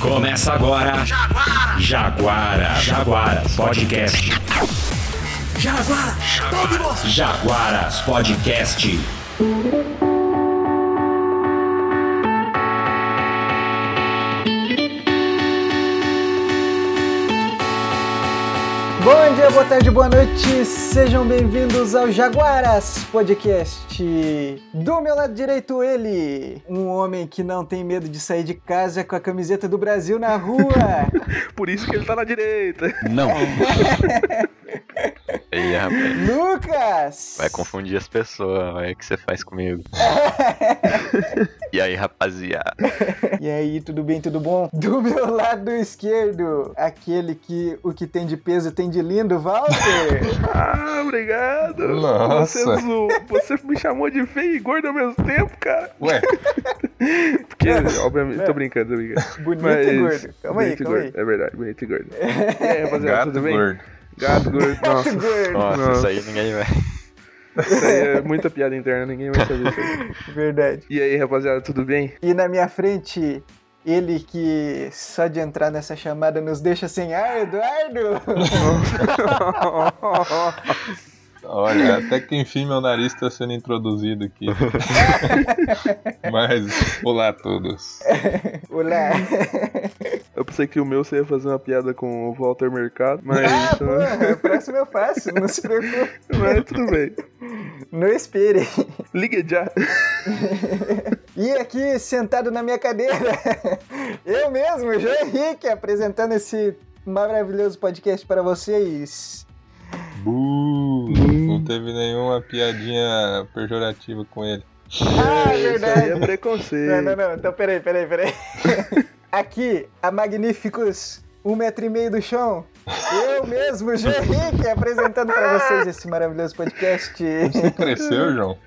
Começa agora. Jaguara. Jaguara. Jaguaras Podcast. Jaguara. Jaguaras Podcast. Bom dia, boa tarde, boa noite, sejam bem-vindos ao Jaguaras Podcast. Do meu lado direito, ele, um homem que não tem medo de sair de casa com a camiseta do Brasil na rua. Por isso que ele tá na direita. Não. Aí, rapaz. Lucas! Vai confundir as pessoas, olha o que você faz comigo. e aí, rapaziada? E aí, tudo bem, tudo bom? Do meu lado esquerdo, aquele que o que tem de peso tem de lindo, Walter. Ah, obrigado. Nossa. Você, você me chamou de feio e gordo ao mesmo tempo, cara. Ué, Porque, obviamente, tô brincando, tô brincando. Bonito e gordo. Calma aí, bonito e calma aí. gordo. É verdade, bonito e gordo. E aí, rapaziada, gato tudo bem? gordo. Gato gordo. Nossa, Gato gordo. Nossa, Nossa. isso aí ninguém vai. isso aí é muita piada interna, ninguém vai saber isso aí. Verdade. E aí, rapaziada, tudo bem? E na minha frente, ele que só de entrar nessa chamada nos deixa sem ar, Eduardo. Olha, até que enfim meu nariz está sendo introduzido aqui. Mas, olá a todos. Olá. Eu pensei que o meu você ia fazer uma piada com o Walter Mercado, mas, Ah, porra, o próximo eu faço, não se preocupe. mas tudo bem. Não espere. Ligue já. E aqui, sentado na minha cadeira, eu mesmo, João Henrique, apresentando esse maravilhoso podcast para vocês. Buh, não teve nenhuma piadinha pejorativa com ele. Ah, Isso aí é verdade. preconceito. Não, não, não, então peraí, peraí, peraí. Aqui, a Magníficos um metro e meio do chão, eu mesmo, João Henrique, apresentando para vocês esse maravilhoso podcast. Você cresceu, João?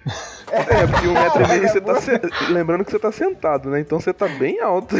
É, porque um metro e meio você tá se... Lembrando que você tá sentado, né? Então você tá bem alto.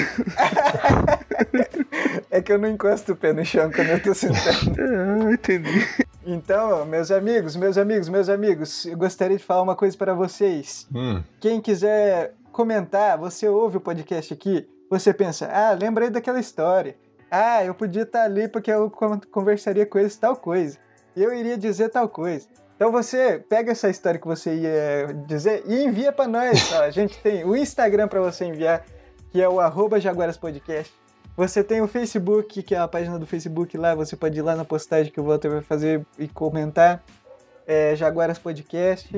É que eu não encosto o pé no chão quando eu tô sentado. Ah, entendi. Então, meus amigos, meus amigos, meus amigos, eu gostaria de falar uma coisa para vocês. Hum, Quem quiser comentar, você ouve o podcast aqui, você pensa, ah, lembrei daquela história. Ah, eu podia estar ali porque eu con- conversaria com eles tal coisa. Eu iria dizer tal coisa. Então você pega essa história que você ia dizer e envia para nós. ó. A gente tem o Instagram para você enviar, que é o arroba Jaguaras Podcast. Você tem o Facebook, que é a página do Facebook lá, você pode ir lá na postagem que o Walter vai fazer e comentar. É, Jaguaras Podcast.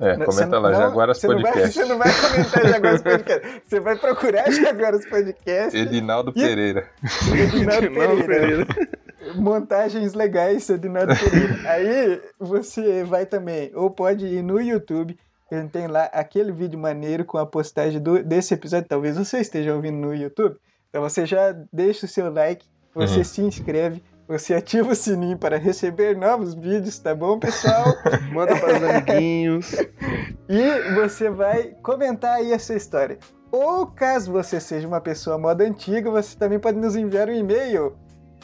É, Não, comenta você lá, não- Jaguaras você não vai- Podcast. você não vai comentar Jaguaras Podcast. Você vai procurar Jaguaras Podcast. Edinaldo E- Pereira. Edinaldo Edinaldo Pereira. Pereira. Montagens legais, Edinaldo Pereira. Aí você vai também, ou pode ir no YouTube. A gente tem lá aquele vídeo maneiro com a postagem do- desse episódio. Talvez você esteja ouvindo no YouTube. Então você já deixa o seu like, você Uhum. se inscreve, você ativa o sininho para receber novos vídeos, tá bom, pessoal? Manda para os amiguinhos. E você vai comentar aí essa história. Ou caso você seja uma pessoa moda antiga, você também pode nos enviar um e-mail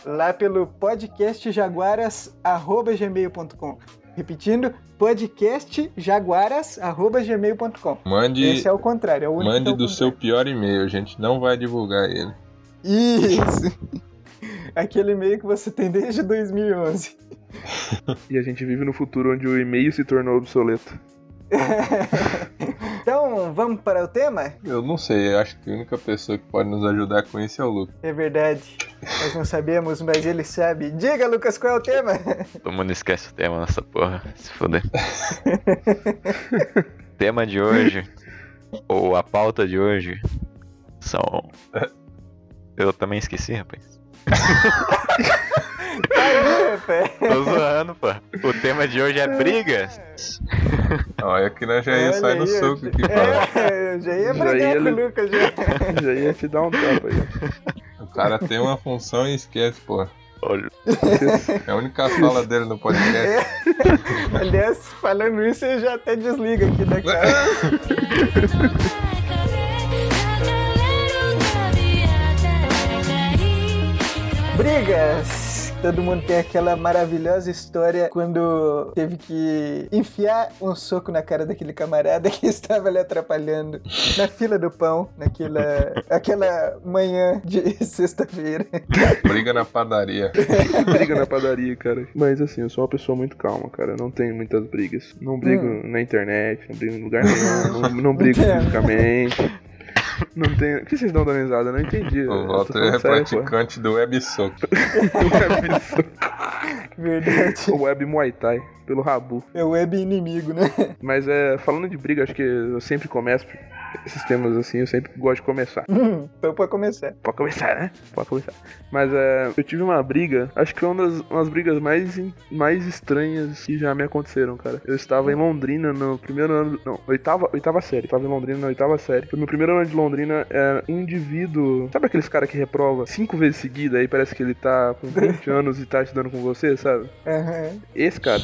lá pelo podcastjaguaras@gmail.com. Repetindo, podcastjaguaras@gmail.com. Mande, Esse é o contrário, é o único é mande o do seu contrário. pior e-mail, a gente não vai divulgar ele. Isso. Aquele e-mail que você tem desde 2011. E a gente vive no futuro onde o e-mail se tornou obsoleto. então, vamos para o tema? Eu não sei, eu acho que a única pessoa que pode nos ajudar com isso é o Lucas. É verdade. Nós não sabemos, mas ele sabe. Diga, Lucas, qual é o tema? Todo mundo esquece o tema nessa porra. Se fuder. tema de hoje, ou a pauta de hoje, são. Eu também esqueci, rapaz. Aí, rapaz. Tô zoando, pô. O tema de hoje é brigas. Olha que nós já ia Olha sair no aí, soco eu- aqui, fala. É, eu já ia Já brigar ia com o Lucas já. Já ia te dar um tapa aí. O cara tem uma função e esquece, pô. Olha, É a única fala dele no podcast. Aliás, falando isso, eu já até desliga aqui da Brigas! Todo mundo tem aquela maravilhosa história quando teve que enfiar um soco na cara daquele camarada que estava ali atrapalhando na fila do pão, naquela aquela manhã de sexta-feira. Briga na padaria. briga na padaria, cara. Mas assim, eu sou uma pessoa muito calma, cara. Eu não tenho muitas brigas. Não brigo na internet, não brigo em lugar nenhum, não, não brigo fisicamente. Não tenho. O que vocês dão da risada? Eu não entendi. O Walter é sério, praticante do websock. Web, Verdade. web Muay Thai, pelo Rabu. É o web inimigo, né? Mas é, falando de briga, acho que eu sempre começo. Esses temas assim, eu sempre gosto de começar. Então pra começar. Pode começar, né? Pode começar. Mas é, eu tive uma briga, acho que foi uma das umas brigas mais, mais estranhas que já me aconteceram, cara. Eu estava em Londrina no primeiro ano. Não, oitava, oitava série. Estava em Londrina na oitava série. Foi meu primeiro ano de Londrina. É um indivíduo. Sabe aqueles cara que reprova cinco vezes seguida aí parece que ele tá com 20 anos e tá estudando com você, sabe? Aham. Esse cara,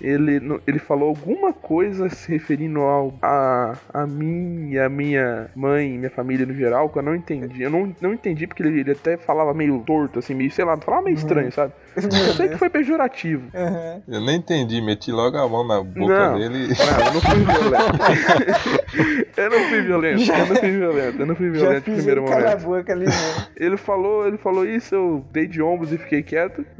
ele, ele falou alguma coisa se referindo ao, a, a mim e a minha mãe, minha família no geral, que eu não entendi. Eu não, não entendi porque ele, ele até falava meio torto, assim, meio, sei lá, falava meio estranho, sabe? Eu sei que foi pejorativo. Aham. Eu nem entendi, meti logo a mão na boca Não. dele. Não, eu não fui violento. eu não fui violento, eu não fui violento, eu não fui Já violento no primeiro a momento. boca ali mesmo. Ele falou, ele falou isso, eu dei de ombros e fiquei quieto.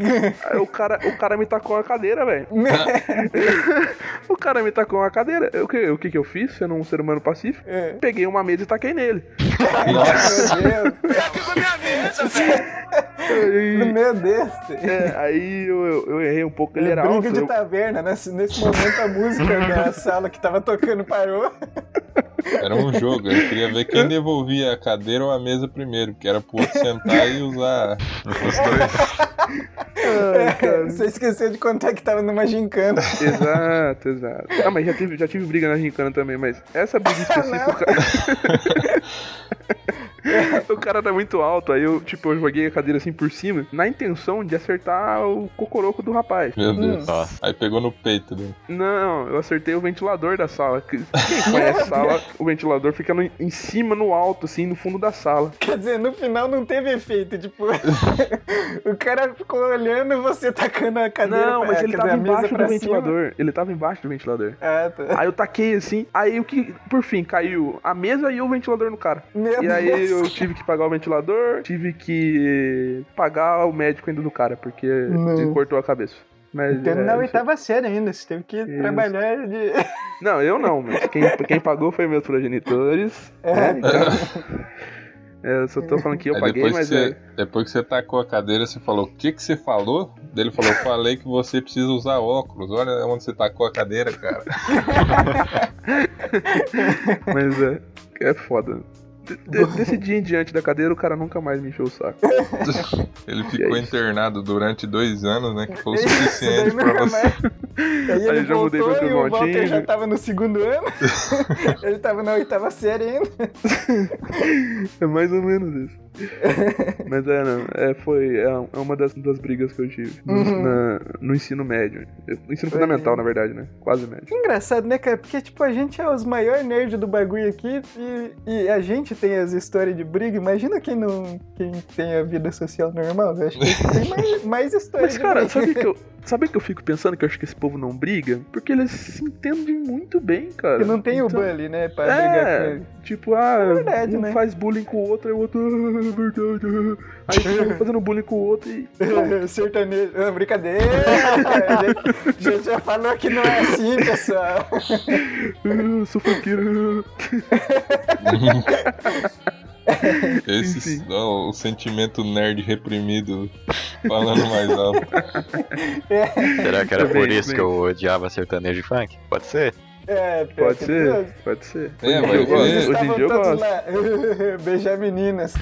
Aí o cara, o cara me tacou uma cadeira, velho. o cara me tacou uma cadeira. O que, o que que eu fiz, sendo um ser humano pacífico? É. Peguei uma mesa e taquei nele. Meu Deus. Aí, Meu Deus. é, aí eu, eu, eu errei um pouco, ele era Briga alto. de eu- taverna, nesse, nesse momento a música da sala que tava tocando parou. Era um jogo, eu queria ver quem devolvia a cadeira ou a mesa primeiro, porque era pro outro sentar e usar os dois. Ai, cara. Você esqueceu de contar que tava numa gincana. Exato, exato. Ah, mas já tive, já tive briga na gincana também, mas essa briga específica. o cara- tá muito alto, aí eu, tipo, eu joguei a cadeira assim por cima, na intenção de acertar o cocoroco do rapaz. Meu Deus. Nossa. Aí pegou no peito dele. Não, eu acertei o ventilador da sala. que- Quem conhece a sala, o ventilador fica no- em cima, no alto, assim, no fundo da sala. Quer dizer, no final não teve efeito. Tipo, o cara ficou olhando você tacando a cadeira Não, pra, mas ele tava embaixo do pra cima. ventilador. Ele tava embaixo do ventilador. Ah, tá. Aí eu taquei assim, aí o que, por fim, caiu a mesa e o ventilador no cara. Meu E aí Deus. eu tive que pagar o ventilador, tive que pagar o médico ainda do cara, porque ele cortou a cabeça. Mas, Então, é, na isso- oitava série ainda, você teve que trabalhar de. Não, eu não, mas quem, quem pagou foi meus progenitores. É. né? Então, é, eu só tô falando que eu Aí paguei, depois, que mas você, é. depois que você tacou a cadeira, você falou, o que que você falou? Ele falou, falei que você precisa usar óculos. Olha onde você tacou a cadeira, cara. Mas é. É foda. De- de- desse dia em diante da cadeira, o cara nunca mais me encheu o saco. Ele ficou é internado durante dois anos, né? Que foi o daí suficiente pra você. Aí ele Aí já mudei pra e o Walter já tava no segundo ano. ele tava na oitava série ainda. É mais ou menos isso. Mas é, não. É, foi. É é uma das, das brigas que eu tive. No, Uhum. na- no ensino médio. No ensino Foi. fundamental, na verdade, né? Quase médio. Engraçado, né, cara? Porque, tipo, a gente é os maiores nerds do bagulho aqui e, e a gente tem as histórias de briga. Imagina quem não quem tem a vida social normal. Eu acho que têm mais, mais histórias Mas, de cara, briga. sabe que eu. Sabe que eu fico pensando que eu acho que esse povo não briga? Porque eles se entendem muito bem, cara. Porque não tem o Então- bully, né? Pra brigar com É, ele. tipo, ah, É verdade, um né? faz bullying com o outro, aí o outro, ah, é ah. Aí fica fazendo bullying com o outro e. Sertanejo. Não, brincadeira! a, gente, já falou que não é assim, pessoal. Ah, sou funkeiro. Esse, ó, o sentimento nerd reprimido falando mais alto. Será que era Também, por isso também. que eu odiava sertanejo e funk? Pode ser. É, Pode que ser, Deus. pode ser. É, Hoje em mas dia eu gosto. Eles Hoje em dia eu gosto. lá. Beijar meninas.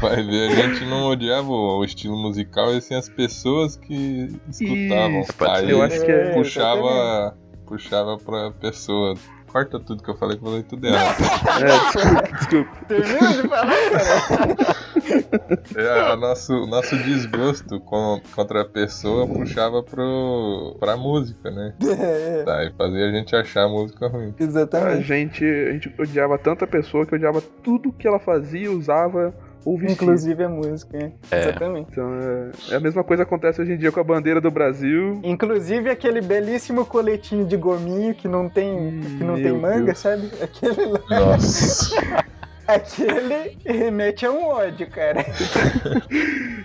Vai ver, a gente não odiava o estilo musical, e sim as pessoas que escutavam. Isso, pode Aí. Eu acho que é. É, puxava, puxava pra pessoa. Corta tudo que eu falei, que eu falei tudo errado. É, desculpa, desculpa. Termina de falar, cara. É, o nosso, nosso desgosto com- contra a pessoa puxava pro, pra música, né? É, é, Tá, e fazia a gente achar a música ruim. A exatamente. gente, a gente odiava tanta pessoa que odiava tudo que ela fazia, usava ou. Inclusive a música, né? É. Exatamente. Então, é, é a mesma coisa que acontece hoje em dia com a bandeira do Brasil. Inclusive aquele belíssimo coletinho de gominho que não tem, que não tem manga, Deus. sabe? Aquele lá. Nossa. Aquele remete a um ódio, cara.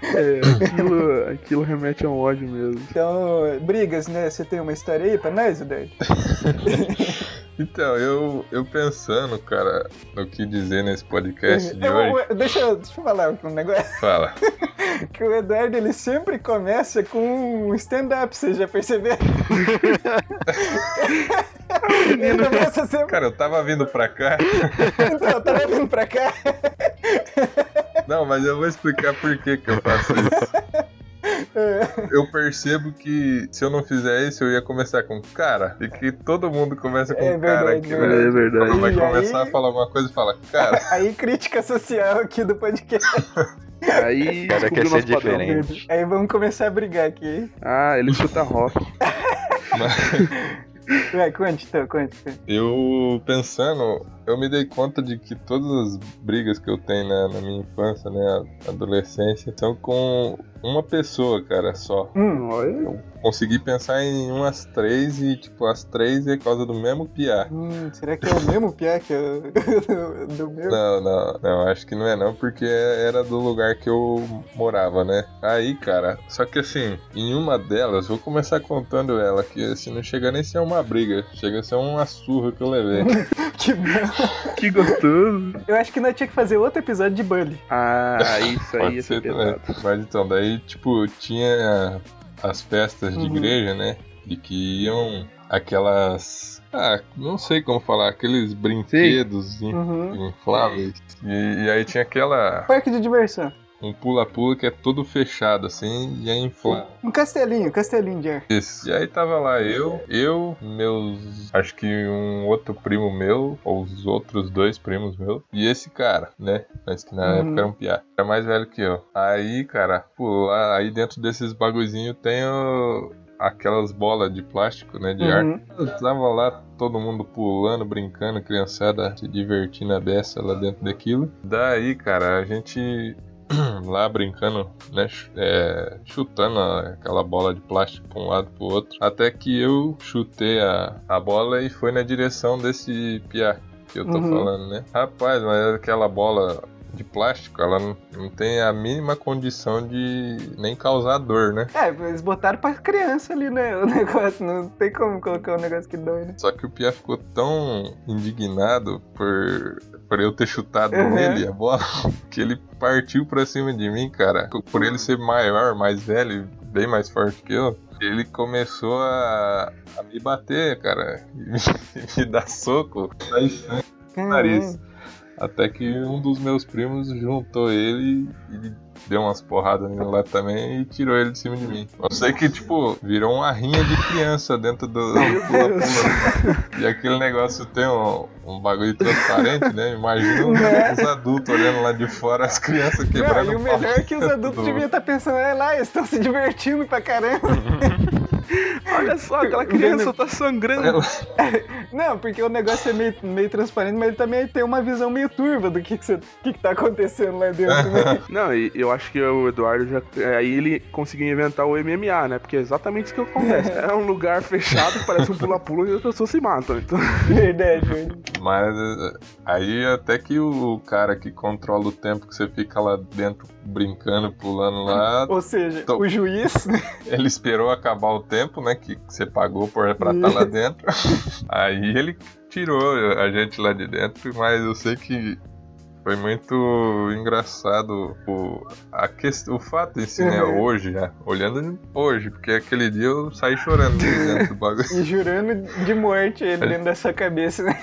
É, aquilo, aquilo remete a um ódio mesmo. Então, brigas, né? Você tem uma história aí pra nós, Eduardo? Então, eu, eu pensando, cara, no que dizer nesse podcast de Eu- hoje. eu- deixa, eu- deixa eu falar um negócio. Fala. Que o Eduardo, ele sempre começa com um stand-up, você já começa sempre... Cara, eu tava vindo pra cá. Então, eu tava vindo pra cá. Não, mas eu vou explicar por que que eu faço isso. Eu percebo que se eu não fizer isso, eu ia começar com cara. E que todo mundo começa com É cara verdade, aqui, verdade. né? É verdade. Vai E começar aí- a falar alguma coisa, fala, cara. Aí, crítica social aqui do podcast. Aí O cara quer ser padrão. diferente. Aí vamos começar a brigar aqui. Ah, ele escuta rock. Vai, conte então, conte. conte. Eu pensando, eu me dei conta de que todas as brigas que eu tenho na, na minha infância, né, adolescência, são com uma pessoa, cara, só. Hum, Olha. Consegui pensar em umas três e, tipo, as três é causa do mesmo piá. hum, será que é o mesmo piá que eu, do, meu? Não, não, não, acho que não é não, porque era do lugar que eu morava, né? Aí, cara, só que assim, em uma delas, vou começar contando ela, que assim, não chega nem a ser uma briga, chega a ser uma surra que eu levei. Que bom. Que gostoso. Eu acho que nós tinha que fazer outro episódio de Bully. Ah, isso aí Pode ser. Mas então, daí, tipo, tinha as festas de Uhum. igreja, né? E que iam aquelas. Ah, não sei como falar, aqueles brinquedos in- Uhum. infláveis. E, e aí tinha aquela. Parque de diversão. Um pula-pula que é todo fechado assim e é inflável. Um castelinho, castelinho de ar. Isso. E aí tava lá eu, eu, meus. Acho que um outro primo meu, ou os outros dois primos meus, e esse cara, né? Mas que na Uhum. época era um piá. Era mais velho que eu. Aí, cara, lá, aí dentro desses bagulhinhos tem o- aquelas bolas de plástico, né? De ar. Uhum. Eu tava lá, todo mundo pulando, brincando, criançada se divertindo a beça lá dentro daquilo. Daí, cara, a gente lá brincando, né? é, chutando aquela bola de plástico pra um lado pro outro. Até que eu chutei a, a bola e foi na direção desse piá que eu tô Uhum. falando, né? Rapaz, mas aquela bola de plástico, ela não, não tem a mínima condição de nem causar dor, né? É, eles botaram pra criança ali, né? O negócio. Não tem como colocar um negócio que dói, né? Só que o Pia ficou tão indignado por, por eu ter chutado Uhum. nele a bola que ele partiu pra cima de mim, cara. Por ele ser maior, mais velho, bem mais forte que eu, ele começou a, a me bater, cara. E me, me dar soco, no nariz. Até que um dos meus primos juntou ele e deu umas porradas nele lá também e tirou ele de cima de mim. Eu sei que, tipo, virou uma rinha de criança dentro do pula-pula. E aquele negócio tem um, um bagulho transparente, né? Imagina Né? os adultos olhando lá de fora, as crianças quebrando Não, e o melhor é que os adultos Do- deviam estar pensando, é lá, eles estão se divertindo pra caramba. Olha só, aquela criança tá sangrando. Não, porque o negócio é meio, meio transparente, mas ele também tem uma visão meio turva do que, que, você, que, que tá acontecendo lá dentro, né? Não, e eu acho que o Eduardo já. Aí ele conseguiu inventar o MMA, né? Porque é exatamente isso que acontece. É um lugar fechado que parece um pula-pula e as pessoas se matam. Então, Verdade, verdade. Mas eh, aí até que o cara que controla o tempo que você fica lá dentro brincando, pulando lá, Ou seja, Tô- o juiz, né? ele esperou acabar o tempo, né, que você pagou por, pra estar lá dentro. Aí ele tirou a gente lá de dentro, mas eu sei que foi muito engraçado o, a quest... o fato em si, né, Uhum. hoje, já, olhando hoje, porque aquele dia eu saí chorando de dentro do bagulho. e jurando de morte ele dentro da sua cabeça, né?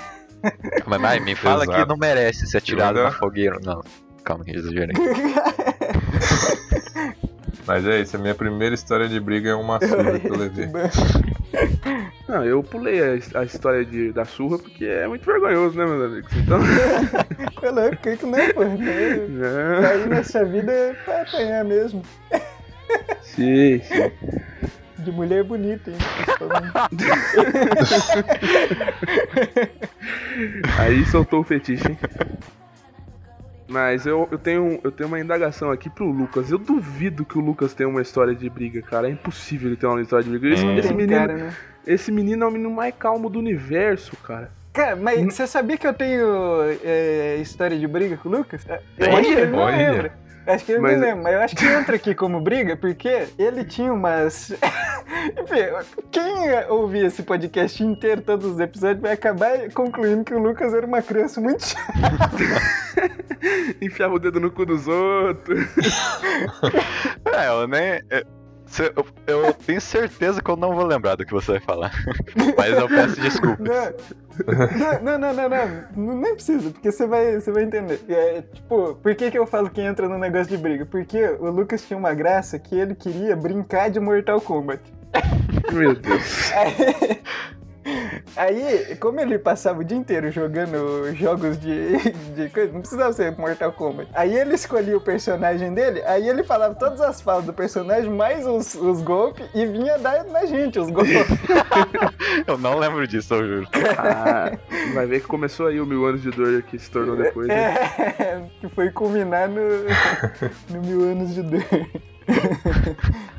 Mas, mas me fala Exato. que não merece ser atirado Eu na fogueira, não. Calma que exagerei. Mas é isso, a minha primeira história de briga é uma surra que eu levei. não, eu pulei a, a história de, da surra porque é muito vergonhoso, né, meus amigos? Então. É que não, pô. né? né? Aí nessa vida é pra apanhar mesmo. Sim, sim. De mulher bonita, hein? Aí soltou o fetiche, hein? Mas eu, eu, tenho, eu tenho uma indagação aqui pro Lucas. Eu duvido que o Lucas tenha uma história de briga, cara. É impossível ele ter uma história de briga. Esse, Hum. esse menino, cara, né? esse menino é o menino mais calmo do universo, cara. Cara, mas você sabia que eu tenho é, história de briga com o Lucas? Eu Olha, acho que ele não lembra. Acho que ele Mas- não lembra, mas eu acho que entra aqui como briga, porque ele tinha umas. Enfim, quem ouvir esse podcast inteiro, todos os episódios, vai acabar concluindo que o Lucas era uma criança muito chata. Enfiava o dedo no cu dos outros. É, eu nem. é, Eu, eu tenho certeza que eu não vou lembrar do que você vai falar. Mas eu peço desculpas. Não, não, não, não, não, não, nem precisa, porque você vai, você vai entender. É, tipo, por que, que eu falo que entra no negócio de briga? Porque o Lucas tinha uma graça que ele queria brincar de Mortal Kombat. Meu Deus. Aí, aí, como ele passava o dia inteiro jogando jogos de, de coisa, não precisava ser Mortal Kombat. Aí ele escolhia o personagem dele, aí ele falava todas as falas do personagem, mais os, os golpes, e vinha dar na gente os golpes. Eu não lembro disso, eu juro. Ah, vai ver que começou aí o mil anos de dor que se tornou depois. né? É, que foi culminar no, no mil anos de dor.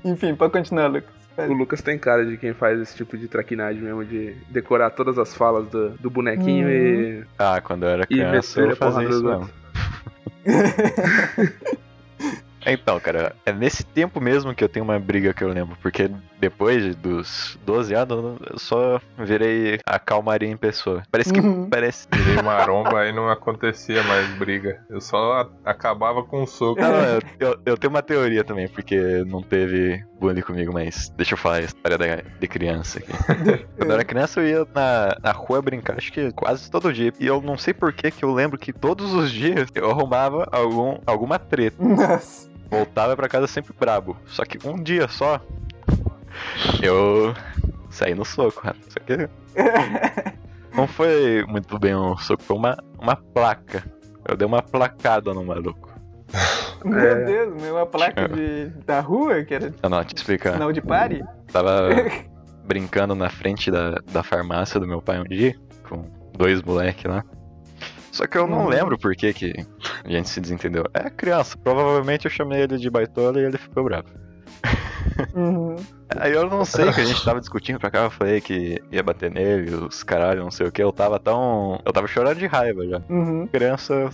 Enfim, pode continuar, Lucas. O Lucas tem cara de quem faz esse tipo de traquinagem mesmo, de decorar todas as falas do, do bonequinho Uhum. e. Ah, quando eu era criança eu fazia isso mesmo. Então, cara, é nesse tempo mesmo que eu tenho uma briga que eu lembro, porque depois dos 12 anos eu só virei a calmaria em pessoa. Parece que Uhum. parece. Virei maromba aí não acontecia mais briga. Eu só acabava com um soco. Não, não, eu, eu- eu tenho uma teoria também, porque não teve bullying comigo, mas deixa eu falar a história da, de criança aqui. Quando eu era criança, eu ia na, na rua brincar, acho que quase todo dia. E eu não sei por que que eu lembro que todos os dias eu arrumava algum, alguma treta. Nossa. Voltava pra casa sempre brabo. Só que um dia só, eu saí no soco, cara. Só que não foi muito bem um soco, foi uma, uma placa. Eu dei uma placada no maluco. Meu É. Deus, meu, uma placa de, da rua, que era Não, não, te explicar. sinal de pare. Tava brincando na frente da, da farmácia do meu pai um dia, com dois moleques lá. Só que eu não Uhum. lembro por que, que a gente se desentendeu. É criança, provavelmente eu chamei ele de baitola e ele ficou bravo. Uhum. Aí eu não sei que a gente tava discutindo pra cá, eu falei que ia bater nele, os caralho, não sei o que. Eu tava tão. Eu tava chorando de raiva já. Uhum. Criança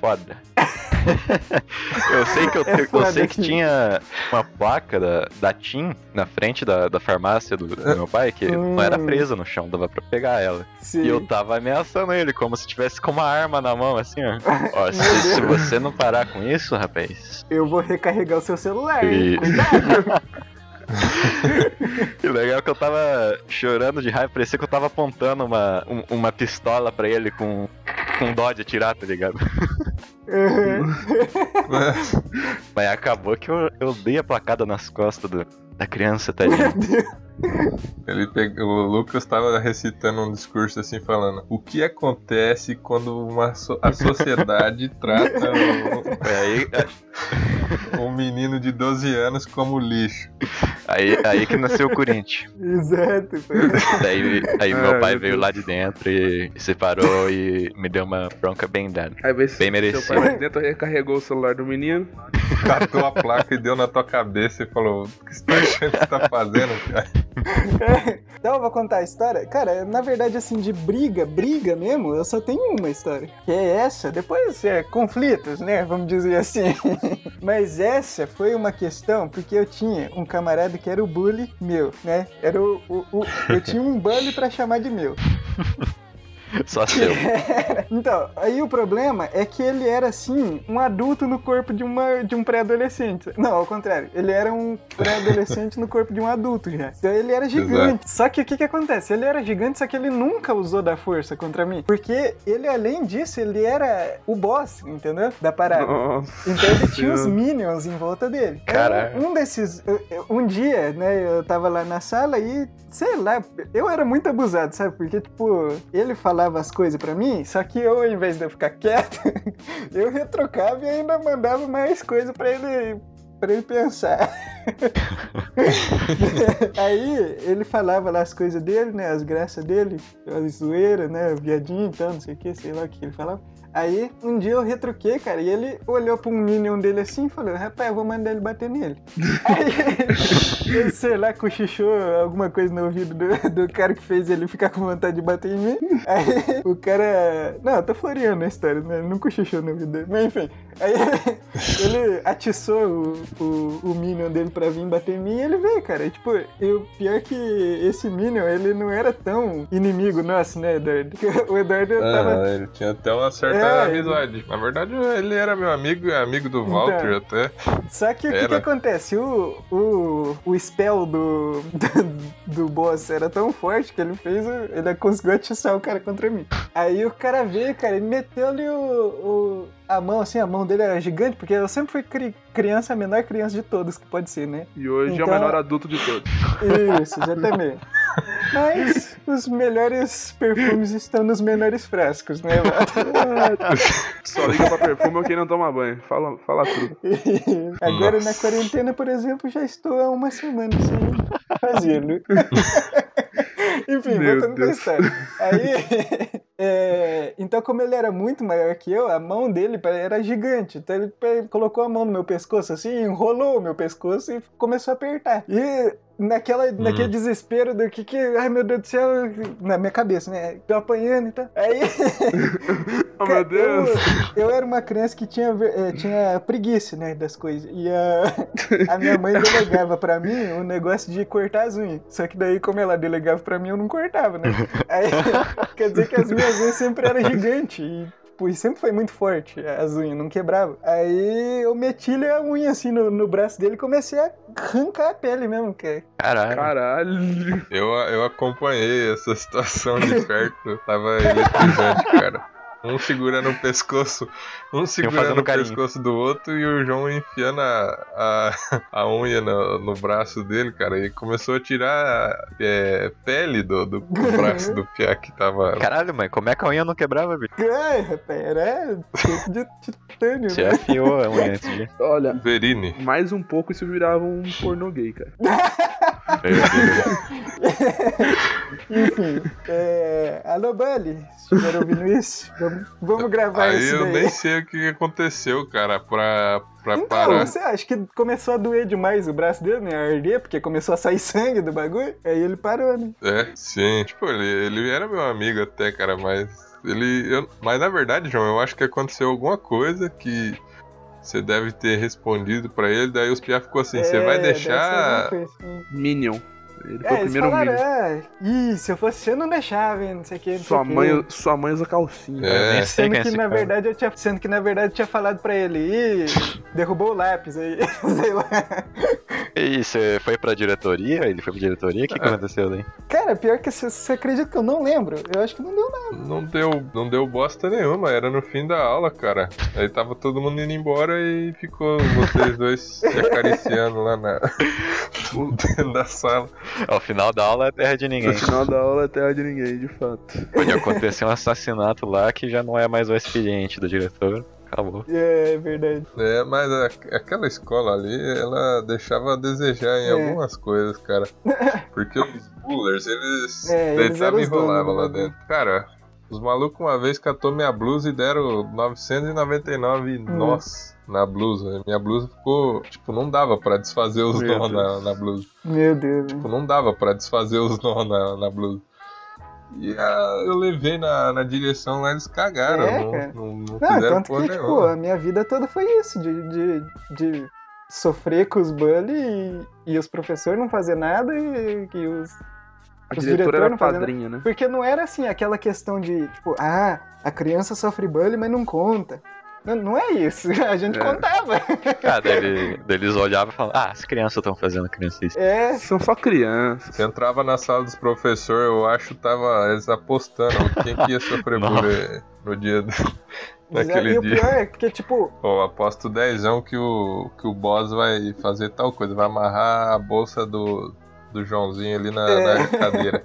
foda. eu sei que, eu, É eu sei que tinha uma placa da, da TIM na frente da, da farmácia do, do meu pai, que não era Hum. presa no chão, dava pra pegar ela. Sim. E eu tava ameaçando ele, como se tivesse com uma arma na mão, assim, ó. Ó, se, se você não parar com isso, rapaz. Eu vou recarregar o seu celular? E- Cuidado. E o legal é que eu tava chorando de raiva, parecia que eu tava apontando uma, um- uma pistola pra ele com, com dó de atirar, tá ligado? Uhum. Mas acabou que eu, eu dei a placada nas costas do- da criança, tá ligado? Ele pegou, o Lucas tava recitando um discurso assim, falando: O que acontece quando uma so- a sociedade trata Foi aí, um, menino de 12 anos como lixo? aí, aí que nasceu o Corinthians. Exato. Daí aí Ai, meu pai meu veio lá de dentro e se separou e me deu uma bronca bem dada. Aí Bem seu merecido. pai lá de dentro recarregou o celular do menino. Catou a placa e deu na tua cabeça e falou: O que você tá achando que você tá fazendo, cara? Então eu vou contar a história. Cara, na verdade, assim, de briga, briga mesmo, eu só tenho uma história. Que é essa. Depois é conflitos, né? Vamos dizer assim. Mas essa foi uma questão porque eu tinha um camarada que era o bully meu, né? Era o. o- o- eu tinha um bully pra chamar de meu. Só seu. Então, aí o problema é que ele era assim, um adulto no corpo de, uma, de um pré-adolescente. Não, ao contrário, ele era um pré-adolescente no corpo de um adulto já. Então ele era gigante. Só que o que que acontece? Ele era gigante, só que ele nunca usou da força contra mim. Porque ele, além disso, ele era o boss, entendeu? Da parada. Nossa. Então ele tinha os minions em volta dele. Aí, Caralho. Um desses. eu- eu- Um dia, né, eu tava lá na sala e, sei lá, eu era muito abusado, sabe? Porque, tipo, ele falava as coisas pra mim, só que eu, ao invés de eu ficar quieto, eu retrocava e ainda mandava mais coisa pra ele. Pra ele pensar. Aí ele falava lá as coisas dele, né? As graças dele, as zoeiras, né? O viadinho e tal, não sei o que, sei lá o que ele falava. Aí, um dia eu retruquei, cara, e ele olhou pra um Minion dele assim e falou, rapaz, eu vou mandar ele bater nele. Aí, ele, sei lá, cochichou alguma coisa no ouvido do, do cara que fez ele ficar com vontade de bater em mim. Aí, o cara... Não, eu tô floreando a história, né? Ele não cochichou no ouvido dele. Mas, enfim. Aí, ele atiçou o, o, o Minion dele pra vir bater em mim e ele veio, cara. E, tipo, e o pior que esse Minion, ele não era tão inimigo nosso, né, Eduardo? O Eduardo tava... Ah, ele tinha até uma certa É, amizade. Na verdade, ele era meu amigo, é amigo do Walter até. Só que o que, que acontece? O, o, o spell do, do, do boss era tão forte que ele fez. Ele conseguiu atiçar o cara contra mim. Aí o cara veio, cara, ele meteu ali o, o- a mão, assim, a mão dele era gigante, porque eu sempre fui cri- criança, a menor criança de todos que pode ser, né? E hoje é Então- o menor adulto de todos. Isso, exatamente. Mas os melhores perfumes estão nos menores frascos, né? Só liga pra perfume ou quem não toma banho. Fala, fala tudo. Agora na Nossa. quarentena, por exemplo, já estou há uma semana sem fazê-lo. Enfim, Meu voltando pra Deus. história. Aí, é, então como ele era muito maior que eu, a mão dele era gigante. Então ele colocou a mão no meu pescoço assim, enrolou o meu pescoço e começou a apertar. E naquela, naquele desespero do que que... Ai, meu Deus do céu, na minha cabeça, né? Tô apanhando e tal. Aí... Oh, meu Deus. Eu, eu era uma criança que tinha, eh, tinha preguiça, né, das coisas. E a, a minha mãe delegava pra mim o negócio de cortar as unhas. Só que daí, como ela delegava pra mim, eu não cortava, né? Aí, quer dizer que as minhas unhas sempre eram gigantes. E, pô, e sempre foi muito forte as unhas, não quebrava. Aí eu meti-lhe a unha assim no, no braço dele e comecei a arrancar a pele mesmo, cara. Caralho. Caralho. Eu, eu acompanhei essa situação de perto. Tava eletrizante, cara. Um segurando o pescoço, um segurando fazendo o carinho. pescoço do outro e o João enfiando a, a, a unha no, no braço dele, cara. E começou a tirar é, pele do, do, do braço do Pia que tava. Caralho, mãe, como é que a unha não quebrava, bicho? Ai, rapaz, era feito de titânio, Você né? afiou a unha antes de. Olha, Verini. mais um pouco isso virava um pornô gay, cara. Enfim, é... alô, Bully, se estiver ouvindo isso, vamos, vamos gravar Aí isso eu daí. nem sei o que aconteceu, cara, pra, pra Então, parar. você acha que começou a doer demais o braço dele, né? A arder, porque começou a sair sangue do bagulho? Aí ele parou, né? É, sim, tipo, ele, ele era meu amigo até, cara, mas ele. eu- mas na verdade, João, eu acho que aconteceu alguma coisa que você deve ter respondido pra ele, daí os Pia ficou assim, você É, vai deve ser deixar. coisa assim. Minion. Ele foi É, o eles primeiro falaram, Minion. ah, ih, se eu fosse você, eu não deixava, hein, não sei o que, não Sua o mãe, sua mãe usa calcinha. É. Sei Sendo é que na verdade eu tinha, sendo que na verdade eu tinha falado pra ele, ih, derrubou o lápis aí, sei lá. E você foi pra diretoria? Ele foi pra diretoria? O que, que aconteceu daí? Cara, pior que você, acredita que eu não lembro? Eu acho que não deu nada. Não deu, não deu bosta nenhuma, era no fim da aula, cara. Aí tava todo mundo indo embora e ficou vocês dois se acariciando lá na. dentro da sala. Ao final da aula é terra de ninguém. No final da aula é terra de ninguém, de fato. Pode acontecer um assassinato lá que já não é mais o expediente do diretor. Acabou. É verdade. É, mas a- aquela escola ali, ela deixava a desejar em É. algumas coisas, cara. Porque os bullers, eles É, deitavam e lá dentro. Cara, os malucos uma vez catou minha blusa e deram 999 Hum. nós na blusa. Minha blusa ficou, tipo, não dava pra desfazer os nós na, na blusa. Meu Deus. Tipo, não dava pra desfazer os nós na, na blusa. E ah, eu levei na, na direção lá, eles cagaram. É, não, cara. não, não Não, fizeram tanto porra que, tipo, a minha vida toda foi isso, de, de, de sofrer com os bully e, e os professores não fazer nada e, e os... A Os diretora diretores era não padrinha, né? Porque não era assim, aquela questão de, tipo, ah, a criança sofre bully, mas não conta. Não, não é isso, a gente É. contava. Ah, daí, ele- daí eles olhavam e falavam, ah, as crianças estão fazendo criancice. É, São só crianças. Você entrava na sala dos professores, eu acho, tava eles apostando quem que ia sofrer bullying no dia do... naquele e o dia. pior é que, tipo, Pô, aposto dezão que o, que o boss vai fazer tal coisa, vai amarrar a bolsa do, do Joãozinho ali na, É. na cadeira.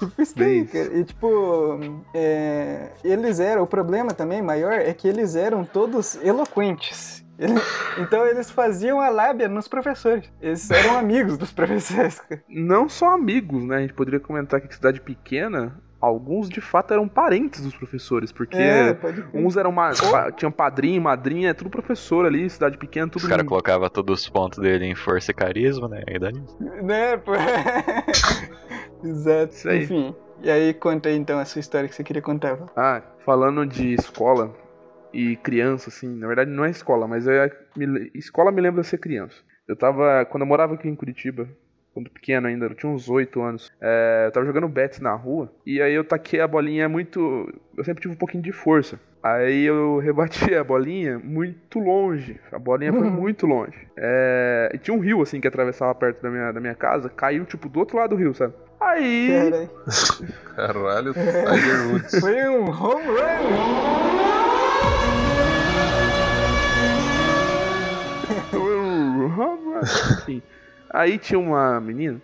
Tipo isso daí, Isso. cara. E tipo, é, eles eram, o problema também maior é que eles eram todos eloquentes. Ele- Então eles faziam a lábia nos professores. Eles eram amigos dos professores. Não só amigos, né? A gente poderia comentar que cidade pequena, alguns de fato eram parentes dos professores, porque É, uns eram ma pa- tinham padrinho, madrinha, é tudo professor ali, cidade pequena, tudo Os caras colocavam todos os pontos dele em força e carisma, né? Aí dá nisso. Né, pô? Exato. Isso aí. Enfim. E aí, conta aí então essa história que você queria contar. Ah, falando de escola e criança, assim, na verdade não é escola, mas é. me- escola me lembra ser criança. Eu tava. Quando eu morava aqui em Curitiba, quando pequeno ainda, eu tinha uns 8 anos, é, eu tava jogando bets na rua, e aí eu taquei a bolinha muito. Eu sempre tive um pouquinho de força. Aí eu rebati a bolinha muito longe. A bolinha foi muito longe. É, e tinha um rio, assim, que atravessava perto da minha, da minha casa. Caiu, tipo, do outro lado do rio, sabe? Aí. Caralho. Caralho, Tiger Woods. Foi um home run. Enfim. Aí tinha uma menina,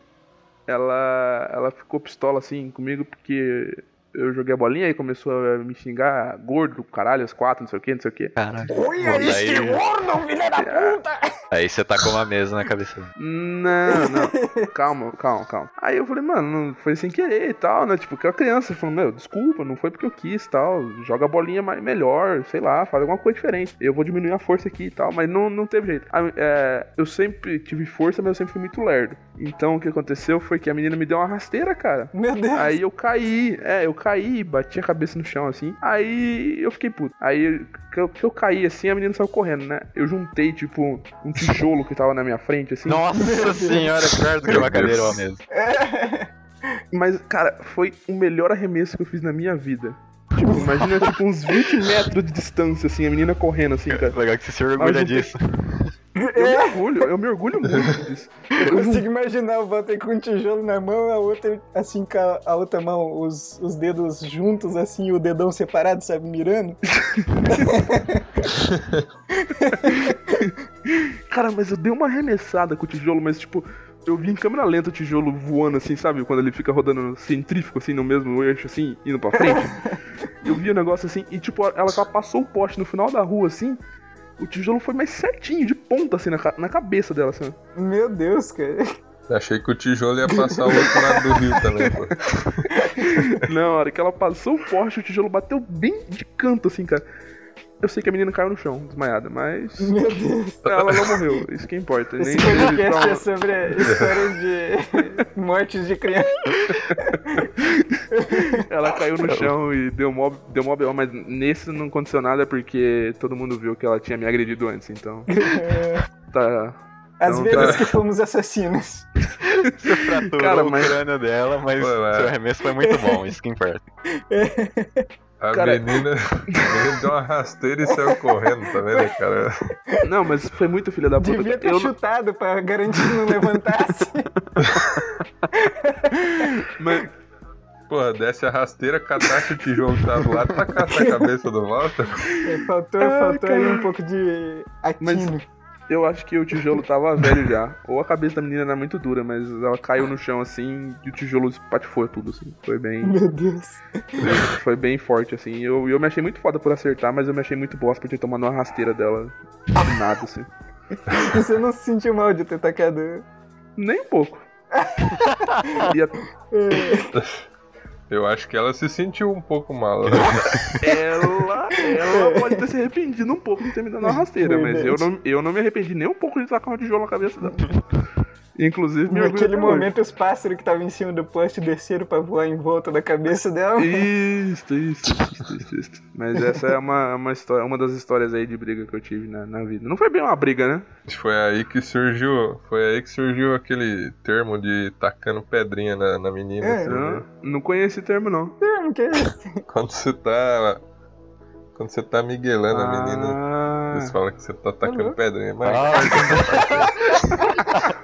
ela, ela ficou pistola assim comigo porque eu joguei a bolinha e começou a me xingar gordo, caralho, as quatro, não sei o que, não sei o que. Caralho. Olha Daí- esse gordo, filha da puta! Aí você tacou uma mesa na cabeça. Não, não, calma, calma, calma. Aí eu falei, mano, não foi sem querer e tal, né? Tipo, que a criança falou, meu, desculpa, não foi porque eu quis e tal. Joga a bolinha mais, melhor, sei lá, faz alguma coisa diferente. Eu vou diminuir a força aqui e tal, mas não, não teve jeito. É, eu sempre tive força, mas eu sempre fui muito lerdo. Então o que aconteceu foi que a menina me deu uma rasteira, cara. Meu Deus. Aí eu caí, é, eu caí, bati a cabeça no chão assim. Aí eu fiquei puto. Aí que eu, que eu caí assim, a menina saiu correndo, né? Eu juntei, tipo, um tijolo que tava na minha frente, assim. Nossa senhora, pior do que uma cadeira uma mesa. Mas, cara, foi o melhor arremesso que eu fiz na minha vida. Tipo, imagina, tipo, uns 20 metros de distância, assim, a menina correndo, assim, cara. Legal que você se orgulha Mas não Eu me orgulho, eu me orgulho muito disso. Eu consigo imaginar o Walter com um tijolo na mão, a outra, assim, com a, a outra mão, os, os dedos juntos, assim, o dedão separado, sabe, mirando. Cara, mas eu dei uma arremessada com o tijolo, mas, tipo, eu vi em câmera lenta o tijolo voando, assim, sabe? Quando ele fica rodando centrífugo, assim, no mesmo eixo, assim, indo pra frente. eu vi o negócio assim, e, tipo, ela passou o poste no final da rua, assim, o tijolo foi mais certinho, de ponta, assim, na, na cabeça dela, assim. Meu Deus, cara. Achei que o tijolo ia passar o outro lado do rio também, pô. Na hora que ela passou o poste, o tijolo bateu bem de canto, assim, cara. Eu sei que a menina caiu no chão, desmaiada, mas Meu Deus. ela não morreu, isso que importa. Esse Nem podcast é trauma. sobre histórias de mortes de criança. Ela caiu no chão e deu mó, deu mó B.O., mas nesse não aconteceu nada porque todo mundo viu que ela tinha me agredido antes, então. Tá. Às Não, vezes tá. que fomos assassinos. Você fraturou Cara, o mas- crânio dela, mas Pô, é. seu arremesso foi muito bom, isso que importa. A Cara- menina, deu uma rasteira e saiu correndo, tá vendo, cara? Não, mas foi muito filha da puta. Devia ter Eu chutado pra garantir que não levantasse. mas- Porra, desce a rasteira, catasse o tijolo que tá do lado, tacasse a cabeça do Walter. É, faltou Ai, faltou aí um pouco de atino. Eu acho que o tijolo tava velho já. Ou a cabeça da menina era muito dura, mas ela caiu no chão assim e o tijolo espatifou tudo, assim. Foi bem. Meu Deus. Foi bem forte, assim. Eu, eu me achei muito foda por acertar, mas eu me achei muito bosta por ter tomado uma rasteira dela. De nada, assim. E você não se sentiu mal de ter tacado. Nem um pouco. E a- Eu acho que ela se sentiu um pouco mal. ela, ela pode ter se arrependido um pouco de ter me dado uma rasteira, mas eu não, eu não me arrependi nem um pouco de tacar um tijolo na cabeça dela. Inclusive, me Naquele momento, os pássaros que estavam em cima do poste desceram pra voar em volta da cabeça dela. Isso, isso, isso, isso, isso. Mas essa é uma, uma, história, uma das histórias aí de briga que eu tive na, na vida. Não foi bem uma briga, né? Foi aí que surgiu. Foi aí que surgiu aquele termo de tacando pedrinha na, na menina. É. assim, Não, né? não conheci esse termo, não. Não, que isso? Quando você tá. Quando você tá miguelando a menina, Ah, você fala que você tá tacando Uhum. pedrinha. Mas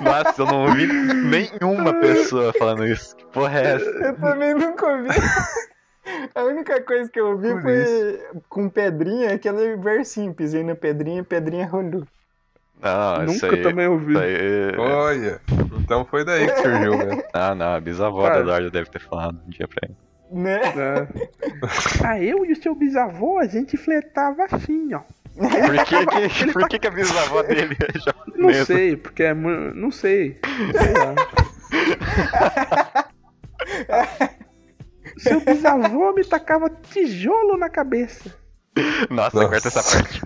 Nossa, eu não ouvi nenhuma pessoa falando isso. Que porra é essa? Eu também nunca ouvi. A única coisa que eu ouvi Por foi com pedrinha, aquele versinho, pisei na pedrinha, pedrinha rolou. Não, isso nunca aí. também ouvi. Isso aí olha. Então foi daí que surgiu, né? Ah, não, a bisavó Cara. da Eduardo deve ter falado um dia pra ele. Né? É. Ah, eu e o seu bisavô, a gente fletava assim, ó. Por que, que, por que, que a bisavó dele é Não japonesa? sei, porque é. Não sei. Sei lá. Seu bisavô me tacava tijolo na cabeça. Nossa, Nossa. corta essa parte.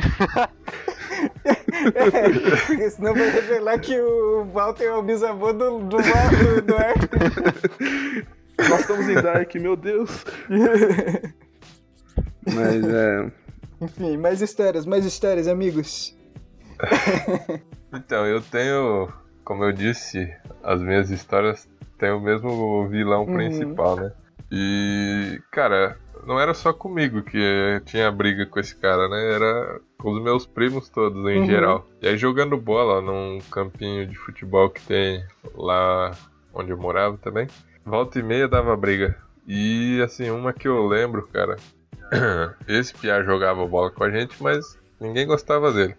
É, porque senão vai revelar que o Walter é o bisavô do, do, do, do Arthur. Nós estamos em Dark, meu Deus. Mas é. Enfim, mais histórias, mais histórias, amigos. Então, eu tenho, como eu disse, as minhas histórias têm o mesmo vilão Uhum. principal, né? E, cara, não era só comigo que tinha briga com esse cara, né? Era com os meus primos todos, em Uhum. geral. E aí, jogando bola num campinho de futebol que tem lá onde eu morava também, volta e meia dava briga. E, assim, uma que eu lembro, cara, esse Piá jogava bola com a gente, mas ninguém gostava dele.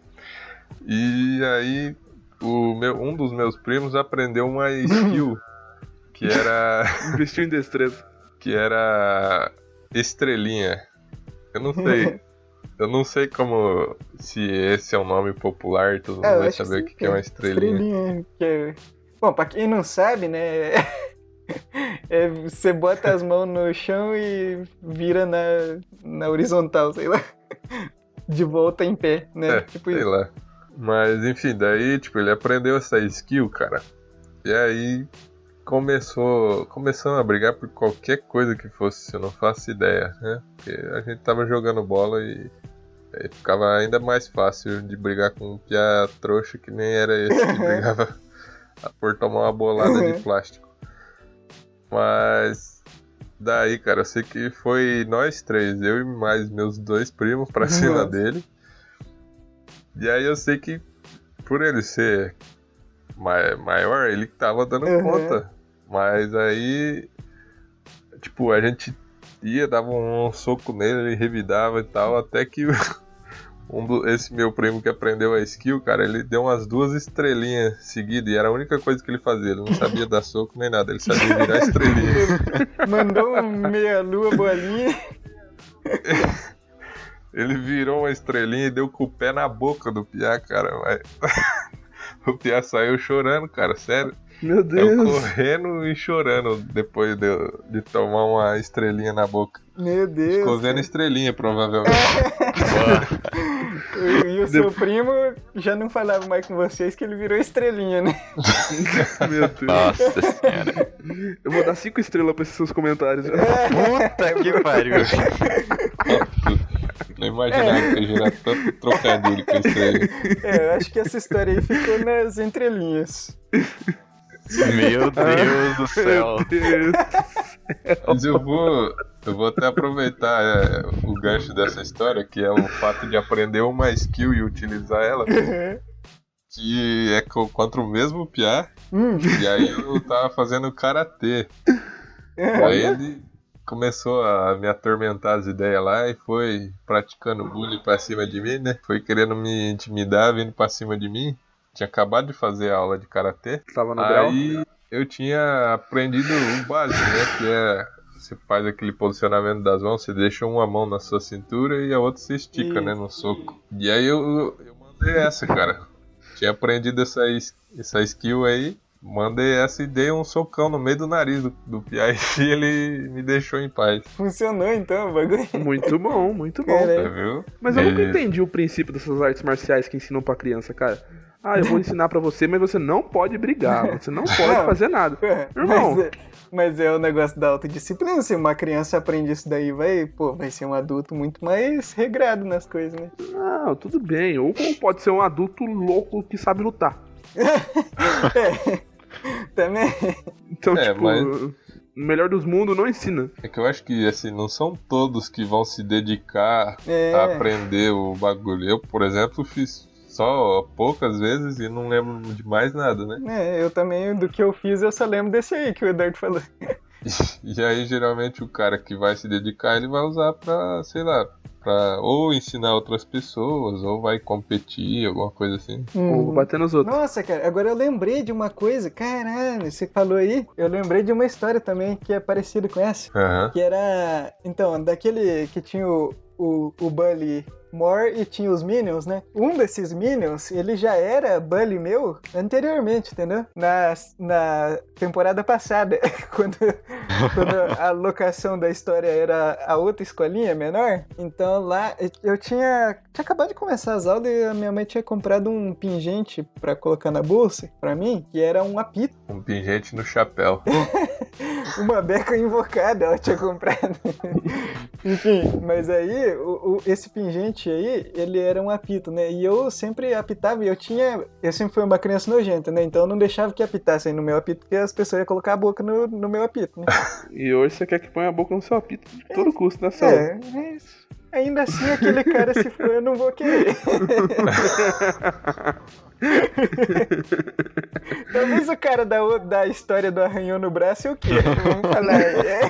E aí, o meu, um dos meus primos aprendeu uma skill que era Investiu em destreza. que era estrelinha. Eu não sei. Eu não sei como se esse é um nome popular todo mundo eu vai saber o que, que é uma estrelinha. Estrelinha, que é- Bom, pra quem não sabe, né? É você bota as mãos no chão e vira na, na horizontal, sei lá. De volta em pé, né? É, tipo sei isso. lá. Mas enfim, daí, tipo, ele aprendeu essa skill, cara. E aí começou, começamos a brigar por qualquer coisa que fosse, eu não faço ideia, né? Porque a gente tava jogando bola e aí ficava ainda mais fácil de brigar com um piá trouxa que nem era esse que brigava por tomar uma bolada de plástico. Mas daí, cara, eu sei que foi nós três, eu e mais meus dois primos pra cima Nossa. dele. E aí eu sei que por ele ser ma- maior, ele tava dando Uhum. conta. Mas aí, tipo, a gente ia, dava um soco nele, ele revidava e tal, até que um do- esse meu primo que aprendeu a skill, cara, ele deu umas duas estrelinhas seguidas e era a única coisa que ele fazia. Ele não sabia dar soco nem nada, ele sabia virar estrelinha. Mandou um meia-lua bolinha. Ele virou uma estrelinha e deu com o pé na boca do Piá, cara. Mas... o Piá saiu chorando, cara, sério. Meu Deus. correndo e chorando depois de, de tomar uma estrelinha na boca. Meu Deus. Ficou vendo cara. estrelinha, provavelmente. E, e o seu primo já não falava mais com vocês que ele virou estrelinha, né? Meu Deus. Nossa senhora. Eu vou dar cinco estrelas pra esses seus comentários. Puta que pariu. Não imaginava que ia gerar tanto trocadilho com estrelinha. É, eu acho que essa história aí ficou nas entrelinhas. Meu Deus do céu. Deus. Mas eu vou, eu vou até aproveitar é, o gancho dessa história, que é o fato de aprender uma skill e utilizar ela, que é co- contra o mesmo Piá. Hum. E aí eu tava fazendo karatê. Aí ele começou a me atormentar as ideias lá e foi praticando bullying pra cima de mim, né? Foi querendo me intimidar, vindo pra cima de mim. Tinha acabado de fazer a aula de karatê. Tava no grau. Aí eu tinha aprendido o básico, né? Que é você faz aquele posicionamento das mãos, você deixa uma mão na sua cintura e a outra se estica, né? No soco. E aí eu, eu mandei essa, cara. Tinha aprendido essa, essa skill aí. Mandei essa e dei um socão no meio do nariz do, do Piá e ele me deixou em paz. Funcionou então bagulho. Muito bom, muito bom. Viu? Mas eu nunca E- entendi o princípio dessas artes marciais que ensinam pra criança, cara. Ah, eu vou ensinar pra você, mas você não pode brigar, você não pode fazer nada. Ué, Irmão. Mas é, mas é o negócio da autodisciplina. Se uma criança aprende isso daí, vai, pô, vai ser um adulto muito mais regrado nas coisas, né? Não, tudo bem. Ou como pode ser um adulto louco que sabe lutar. É. Também. Então, É, tipo, mas- no melhor dos mundos não ensina. É que eu acho que assim, não são todos que vão se dedicar É. a aprender o bagulho. Eu, por exemplo, fiz só poucas vezes e não lembro de mais nada, né? É, eu também, do que eu fiz, eu só lembro desse aí que o Eduardo falou. E aí, geralmente, o cara que vai se dedicar, ele vai usar pra, sei lá, pra ou ensinar outras pessoas, ou vai competir, alguma coisa assim. Ou Uhum. bater nos outros. Nossa, cara, agora eu lembrei de uma coisa. Caralho, você falou aí. Eu lembrei de uma história também que é parecida com essa. Aham. Que era. Então, daquele que tinha o, o, o Bully More e tinha os Minions, né? Um desses Minions, ele já era Bully meu anteriormente, entendeu? Na, na temporada passada, quando, quando a locação da história era a outra escolinha menor. Então lá eu tinha, tinha acabado de começar as aulas e a minha mãe tinha comprado um pingente pra colocar na bolsa pra mim, que era um apito. Um pingente no chapéu. Uma beca invocada ela tinha comprado. Enfim, mas aí o, o- esse pingente aí, ele era um apito, né? E eu sempre apitava e eu tinha. Eu sempre fui uma criança nojenta, né? Então eu não deixava que apitassem no meu apito, porque as pessoas iam colocar a boca no, no meu apito, né? E hoje você quer que ponha a boca no seu apito de todo custo, né, Saulo? É, mas ainda assim aquele cara se for, eu não vou querer. Talvez o cara da, da história do arranhão no braço eu queira. Vamos falar. É.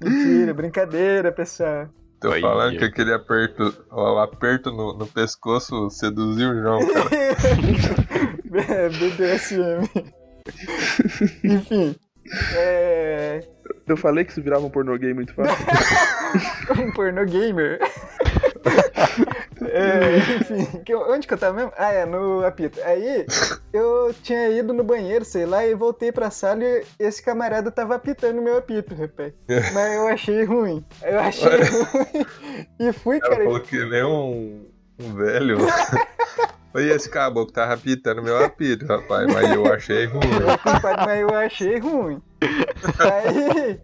Mentira, brincadeira, pessoal. Tô falando que aquele aperto, o aperto no, no pescoço seduziu o João, cara. É, BDSM. Enfim. É. Eu falei que isso virava um pornô gay muito fácil. Um pornô gamer. É, enfim, que eu- onde que eu tava mesmo? Ah, é, no apito. Aí eu tinha ido no banheiro, sei lá, e voltei pra sala e esse camarada tava apitando meu apito, rapaz. Mas eu achei ruim. Eu achei ruim. E fui, cara cara. falou que nem um, um velho. Foi esse caboclo que tava apitando meu apito, rapaz. Mas eu achei ruim. Compadre, mas eu achei ruim. Aí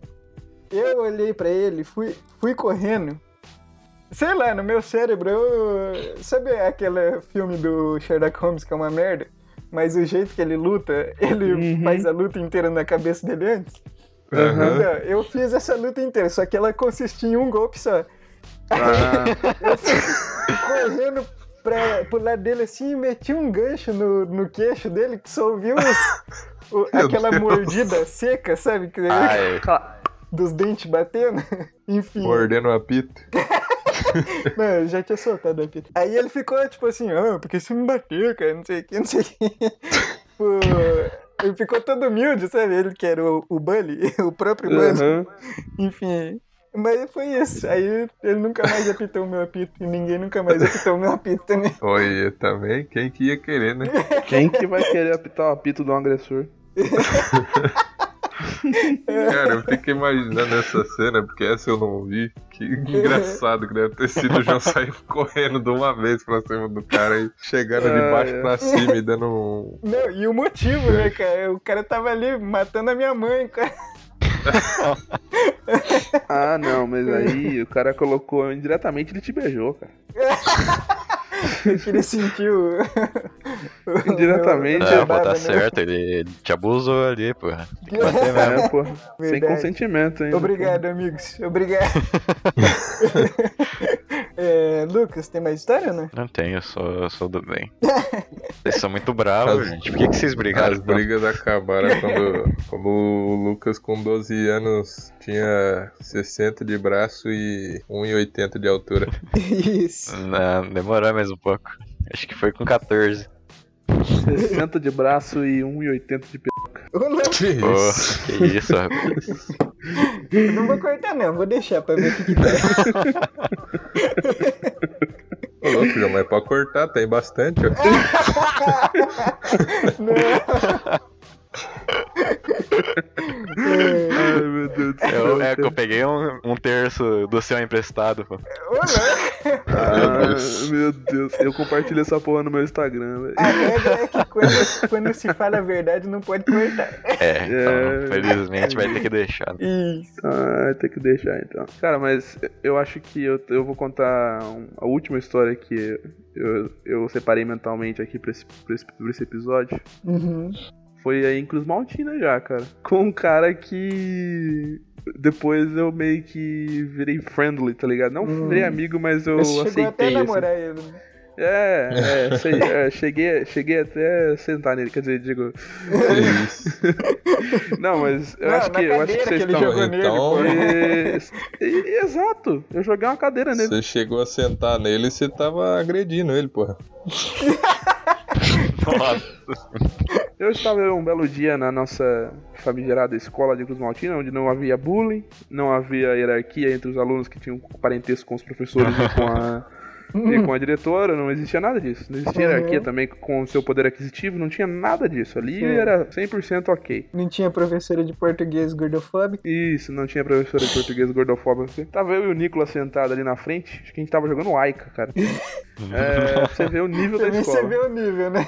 eu olhei pra ele, fui, fui correndo. Sei lá, no meu cérebro, eu. Sabe aquele filme do Sherlock Holmes que é uma merda? Mas o jeito que ele luta, ele Uhum. faz a luta inteira na cabeça dele antes. Então, eu fiz essa luta inteira, só que ela consistia em um golpe só. Ah, Eu fui correndo pra, pro lado dele assim e meti um gancho no, no queixo dele que só ouviu os- o- aquela Deus. mordida seca, sabe? Que- Ai, Dos dentes batendo. Enfim. Mordendo o apito. Não, eu já tinha soltado a pita. Aí ele ficou tipo assim, ah, porque você me bateu, cara, não sei o que, não sei o que. Pô, ele ficou todo humilde, sabe? Ele que era o, o Bully, o próprio Bully. aham. Enfim. Mas foi isso. Aí ele nunca mais apitou o meu apito. E ninguém nunca mais apitou o meu apito também. Oi, também. Quem que ia querer, né? Quem que vai querer apitar o apito de um agressor? Cara, eu fiquei imaginando essa cena, porque essa eu não vi. Que engraçado que deve ter sido o João sair correndo de uma vez pra cima do cara e chegando de baixo é. pra cima e dando um. Não, e o motivo, né, cara? O cara tava ali matando a minha mãe, cara. Ah, não, mas aí o cara colocou indiretamente, ele te beijou, cara. Que ele sentiu. o- Indiretamente, é, pô, tá né? certo, ele te abusou ali, porra. Tem que bater mesmo. É, pô, sem consentimento, hein? Obrigado, amigos. Obrigado. É, Lucas, tem mais história, né? Não tenho, eu sou, eu sou do bem. Vocês são muito bravos, As- gente. Por que, que vocês brigaram? As brigas acabaram quando, quando o Lucas, com 12 anos, tinha 60 de braço e 1,80 de altura. Isso. Não, demorou mais um pouco. Acho que foi com 14. 60 de braço e 1,80 de p. Ô, louco, Que isso? que isso, rapaz. eu não vou cortar, não. Vou deixar pra ver o que, que tem. Ô, louco, João, mas pode cortar, tem bastante. ó. Ai, meu Deus do céu. É que eu peguei um, um terço do seu emprestado, pô. Ah, meu Deus. Eu compartilho essa porra no meu Instagram, velho. A regra é que quando, quando se fala a verdade, não pode cortar. É, então, É. felizmente vai ter que deixar. Isso. Ah, tem que deixar então. Cara, mas eu acho que eu, eu vou contar um- a última história que eu, eu separei mentalmente aqui pra esse, pra esse, pra esse episódio. Uhum. Foi aí em Cruz Maltina já, cara. Com um cara que. Depois eu meio que virei friendly, tá ligado? Não Hum. virei amigo, mas eu Você chegou até a aceitei. assim. namorar ele. né? É, é, sei, é, cheguei, cheguei até a sentar nele, quer dizer, digo. Não, mas eu Não, acho que eu acho que vocês que estão. jogou nele, então- pô. É, e- exato, eu joguei uma cadeira nele. Você chegou a sentar nele e você tava agredindo ele, porra. Eu estava um belo dia na nossa famigerada escola de Cruz Maltina, onde não havia bullying, não havia hierarquia entre os alunos que tinham parentesco com os professores e com a, E com a diretora, não existia nada disso. Não existia Uhum. hierarquia também com o seu poder aquisitivo, não tinha nada disso. Ali Sim. era 100% ok. Não tinha professora de português gordofóbico? Isso, não tinha professora de português gordofóbica. Tava eu e o Nicolas sentado ali na frente, acho que a gente tava jogando Aika, cara. É, você vê o nível da escola. você vê o nível, né?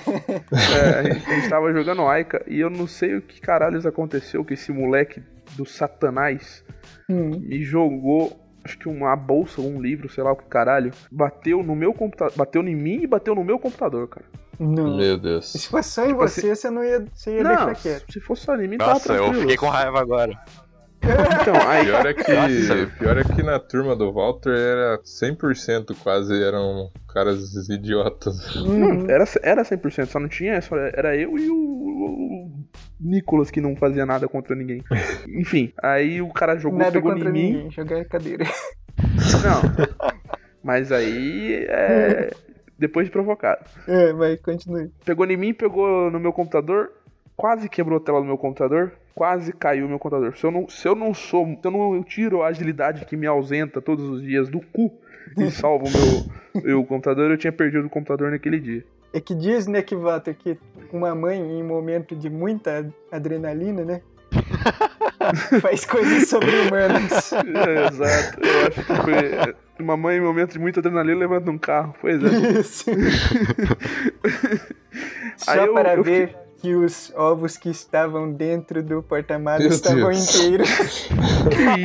É, a gente, a gente tava jogando Aika e eu não sei o que caralhos aconteceu que esse moleque do satanás Hum. me jogou, acho que uma bolsa, um livro, sei lá o que caralho, bateu no meu computador, bateu em mim e bateu no meu computador, cara. Não. Meu Deus. Se fosse só em Tipo você, você não ia, você ia Não, deixar quieto. se fosse só em mim, tava Nossa, eu fiquei com raiva agora. Então, aí, Pior é que, Nossa. pior é que na turma do Walter era 100% quase eram caras idiotas. Uhum. Não, era, era 100%, só não tinha, só era eu e o, o Nicolas que não fazia nada contra ninguém. Enfim, aí o cara jogou, Nada pegou contra em mim. ninguém, jogar cadeira. Não. Mas aí é. Depois de provocado. É, vai, continue. Pegou em mim, pegou no meu computador, quase quebrou a tela do meu computador, quase caiu o meu computador. Se eu não, se eu não sou, se eu não tiro a agilidade que me ausenta todos os dias do cu e salvo o meu, meu computador, eu tinha perdido o computador naquele dia. É que diz, né, que Walter, que uma mãe em momento de muita adrenalina, né? faz coisas sobre-humanas. É, exato. Eu acho que foi. Uma mãe em momento de muita adrenalina levanta um carro. Pois é. Isso. Só eu- para eu ver que os ovos que estavam dentro do porta-malas estavam Deus. inteiros.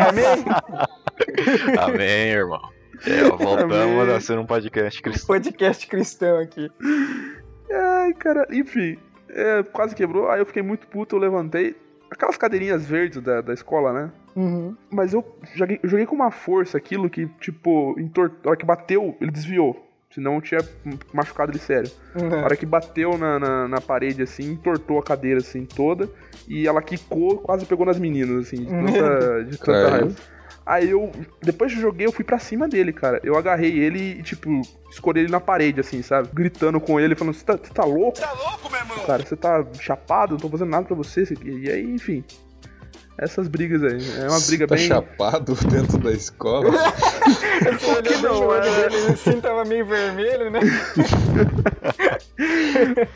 Amém? Amém, irmão. É, voltamos Amém. a ser um podcast cristão. Podcast cristão aqui. Ai, cara, enfim. é, quase quebrou, aí eu fiquei muito puto, eu levantei. Aquelas cadeirinhas verdes da, da escola, né? Uhum. Mas eu joguei, eu joguei com uma força aquilo que, tipo, entor... a hora que bateu, ele desviou. Senão eu tinha machucado ele sério. A Uhum. hora que bateu na, na, na parede, assim, entortou a cadeira, assim, toda. E ela quicou, quase pegou nas meninas, assim, de tanta, de tanta raiva. Aí eu, depois que eu joguei, eu fui pra cima dele, cara. Eu agarrei ele e, tipo, escolhi ele na parede, assim, sabe? Gritando com ele, falando: Você tá, tá louco? Você tá louco, meu irmão? Cara, você tá chapado, não tô fazendo nada pra você. isso aqui." E aí, enfim. Essas brigas aí. É uma briga tá bem. chapado dentro da escola. Bem não, olho é? dele assim, tava meio vermelho, né?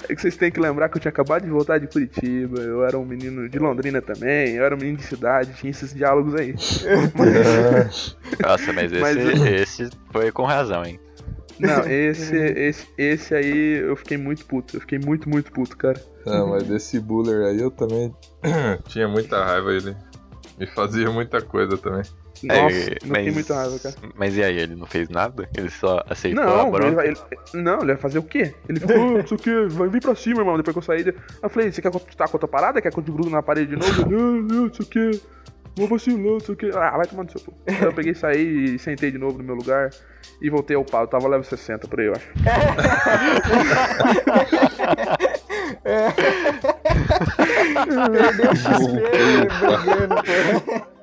É que vocês têm que lembrar que eu tinha acabado de voltar de Curitiba, eu era um menino de Londrina também, eu era um menino de cidade, tinha esses diálogos aí. Nossa, mas esse, Mas- esse foi com razão, hein? Não, esse, esse, esse aí eu fiquei muito puto, eu fiquei muito, muito puto, cara. Não, mas desse Buller aí eu também tinha muita raiva. Ele me fazia muita coisa também. Nossa, É, eu fiquei muita raiva, cara. Mas e aí, ele não fez nada? Ele só aceitou a Não, ele, bronca? vai- ele- não, ele ia fazer o quê? Ele falou, "Ah, não sei o quê, vai vir pra cima, irmão, depois que eu saí. Eu falei, você quer que eu tá com a tua parada? Quer que eu te grudo na parede de novo? Ele, não, não, não sei o quê. Vou vacilar, não sei o quê. Ah, vai tomar no seu cu. Eu peguei, saí e sentei de novo no meu lugar e voltei ao pau. Eu tava level 60 por aí, eu acho. Perdeu o XP brigando, pô.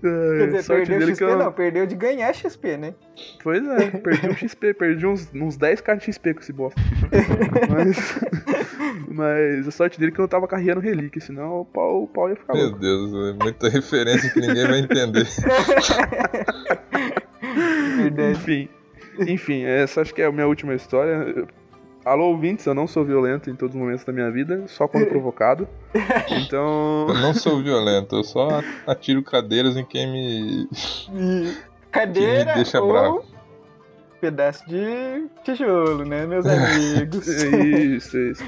Quer dizer, Sorte perdeu XP que eu- não, perdeu de ganhar XP, né? Pois é, perdi um XP, perdi uns, uns 10k de XP com esse bosta. mas, mas a sorte dele é que eu não tava carregando relíquia, senão o pau, o pau ia ficar Meu louco. Deus, é muita referência que ninguém vai entender. Verdade. Enfim, enfim, essa acho que é a minha última história. Alô, ouvintes, eu não sou violento em todos os momentos da minha vida, só quando provocado. Então, Eu não sou violento, eu só atiro cadeiras em quem me. Cadeira Que me deixa ou bravo. pedaço de tijolo, né, meus amigos? é isso, é isso.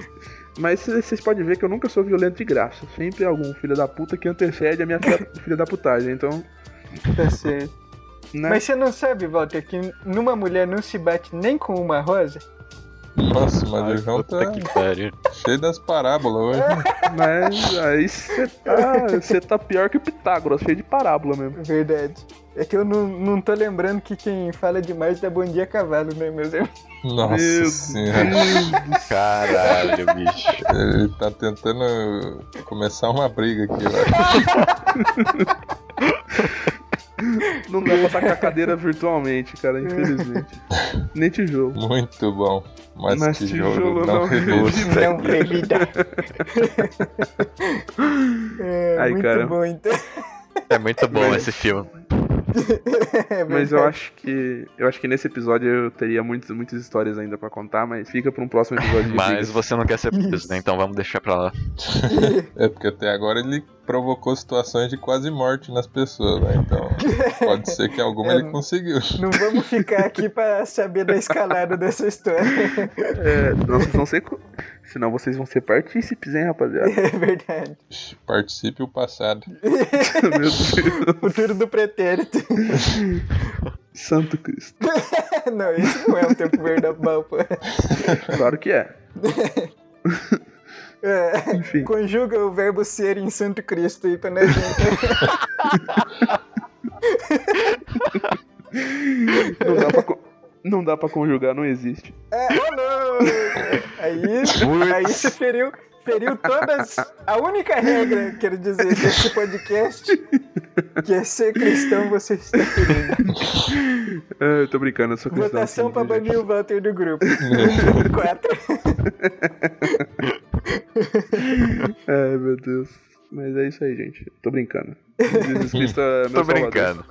Mas vocês podem ver que eu nunca sou violento de graça. Sempre algum filho da puta que antecede a minha filha, filha da putagem. Então, tá certo. né? Mas você não sabe, Walter, que numa mulher não se bate nem com uma rosa? Nossa, mas Ai, o João tá que pariu. cheio das parábolas hoje. Mas aí você tá, tá pior que Pitágoras, cheio de parábola mesmo. Verdade. É que eu não, não tô lembrando que quem fala demais dá bom dia a cavalo, né, meus amigos? Nossa Meu senhora. Caralho, bicho. Ele tá tentando começar uma briga aqui, velho. Não dá pra tacar a cadeira virtualmente, cara, infelizmente. Nem tijolo. Muito bom. Mas, Mas tijolo, tijolo não não reduz. reduz. Não revida. é, Ai, muito cara. bom, então. É muito bom esse filme. É Mas eu acho que. Eu acho que nesse episódio eu teria muitas, muitas histórias ainda pra contar, mas fica pra um próximo episódio Mas brigas. você não quer ser preso, Isso. né? Então vamos deixar pra lá. É porque até agora ele provocou situações de quase morte nas pessoas, né? Então pode ser que alguma É, ele conseguiu. Não vamos ficar aqui pra saber da escalada dessa história. É, não, ser. co- Senão vocês vão ser partícipes, hein, rapaziada? É verdade. Participe o passado. Meu Deus. Futuro do pretérito. Santo Cristo. Não, isso não é um tempo verbal, pô. Claro que é. É, Enfim. conjuga o verbo ser em Santo Cristo aí pra nós ver. Não dá pra, não dá pra conjugar, não existe. É, oh, não! Aí, aí você feriu, feriu todas. A única regra, quero dizer, desse podcast, que é ser cristão, você está ferindo. É, eu tô brincando, eu sou cristão. Votação sim, pra banir o Walter do grupo. Quatro. É, meu Deus. Mas é isso aí, gente. Tô brincando. Jesus Cristo é meu Tô salvador. brincando.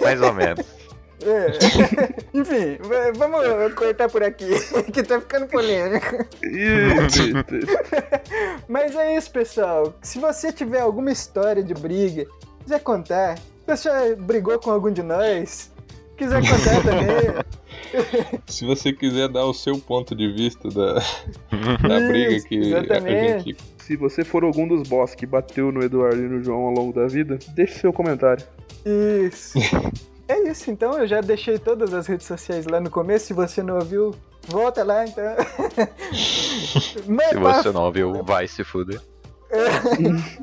Mais ou menos. É. Enfim, va- vamos cortar por aqui, que tá ficando polêmico. Mas é isso, pessoal. Se você tiver alguma história de briga, quiser contar, se você já brigou com algum de nós, quiser contar também. Se você quiser dar o seu ponto de vista da, da briga Isso, que a exatamente. gente. Se você for algum dos boss que bateu no Eduardo e no João ao longo da vida, deixe seu comentário. Isso. É isso, então. Eu já deixei todas as redes sociais lá no começo. Se você não ouviu, volta lá, então. Mas, Se você não ouviu, vai se fuder.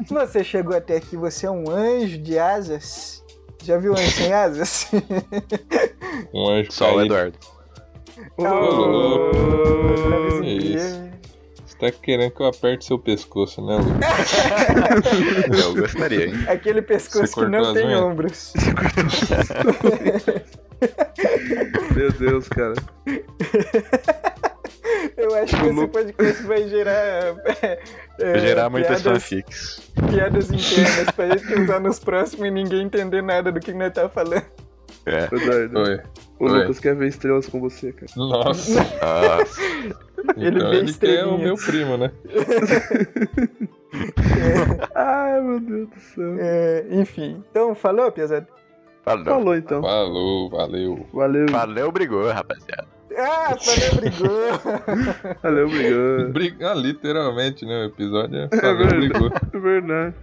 Se você chegou até aqui, você é um anjo de asas. Já viu anjo sem asas? Um anjo Só o. Eduardo. Oh, Que Inquier. Você tá querendo que eu aperte seu pescoço, né, Lucas? Eu gostaria, hein? Aquele pescoço que não tem unhas? ombros. Meu Deus, cara. Eu acho que esse podcast vai gerar. é, Vou gerar muitas piadas, fanfics. piadas internas pra gente usar nos próximos e ninguém entender nada do que nós tá falando. É. Eduardo, Oi. o Oi. Lucas quer ver estrelas com você, cara. Nossa. Nossa. Ele então vê ele quer o meu primo, né? Ai, meu Deus do céu. É, enfim, então falou, Piazada? Falou. Falou então. Falou, valeu. Valeu. Valeu, brigou, rapaziada. Ah, falou, brigou! Valeu. Briga, ah, literalmente, né? O episódio é É falou, verdade. brigou. É verdade.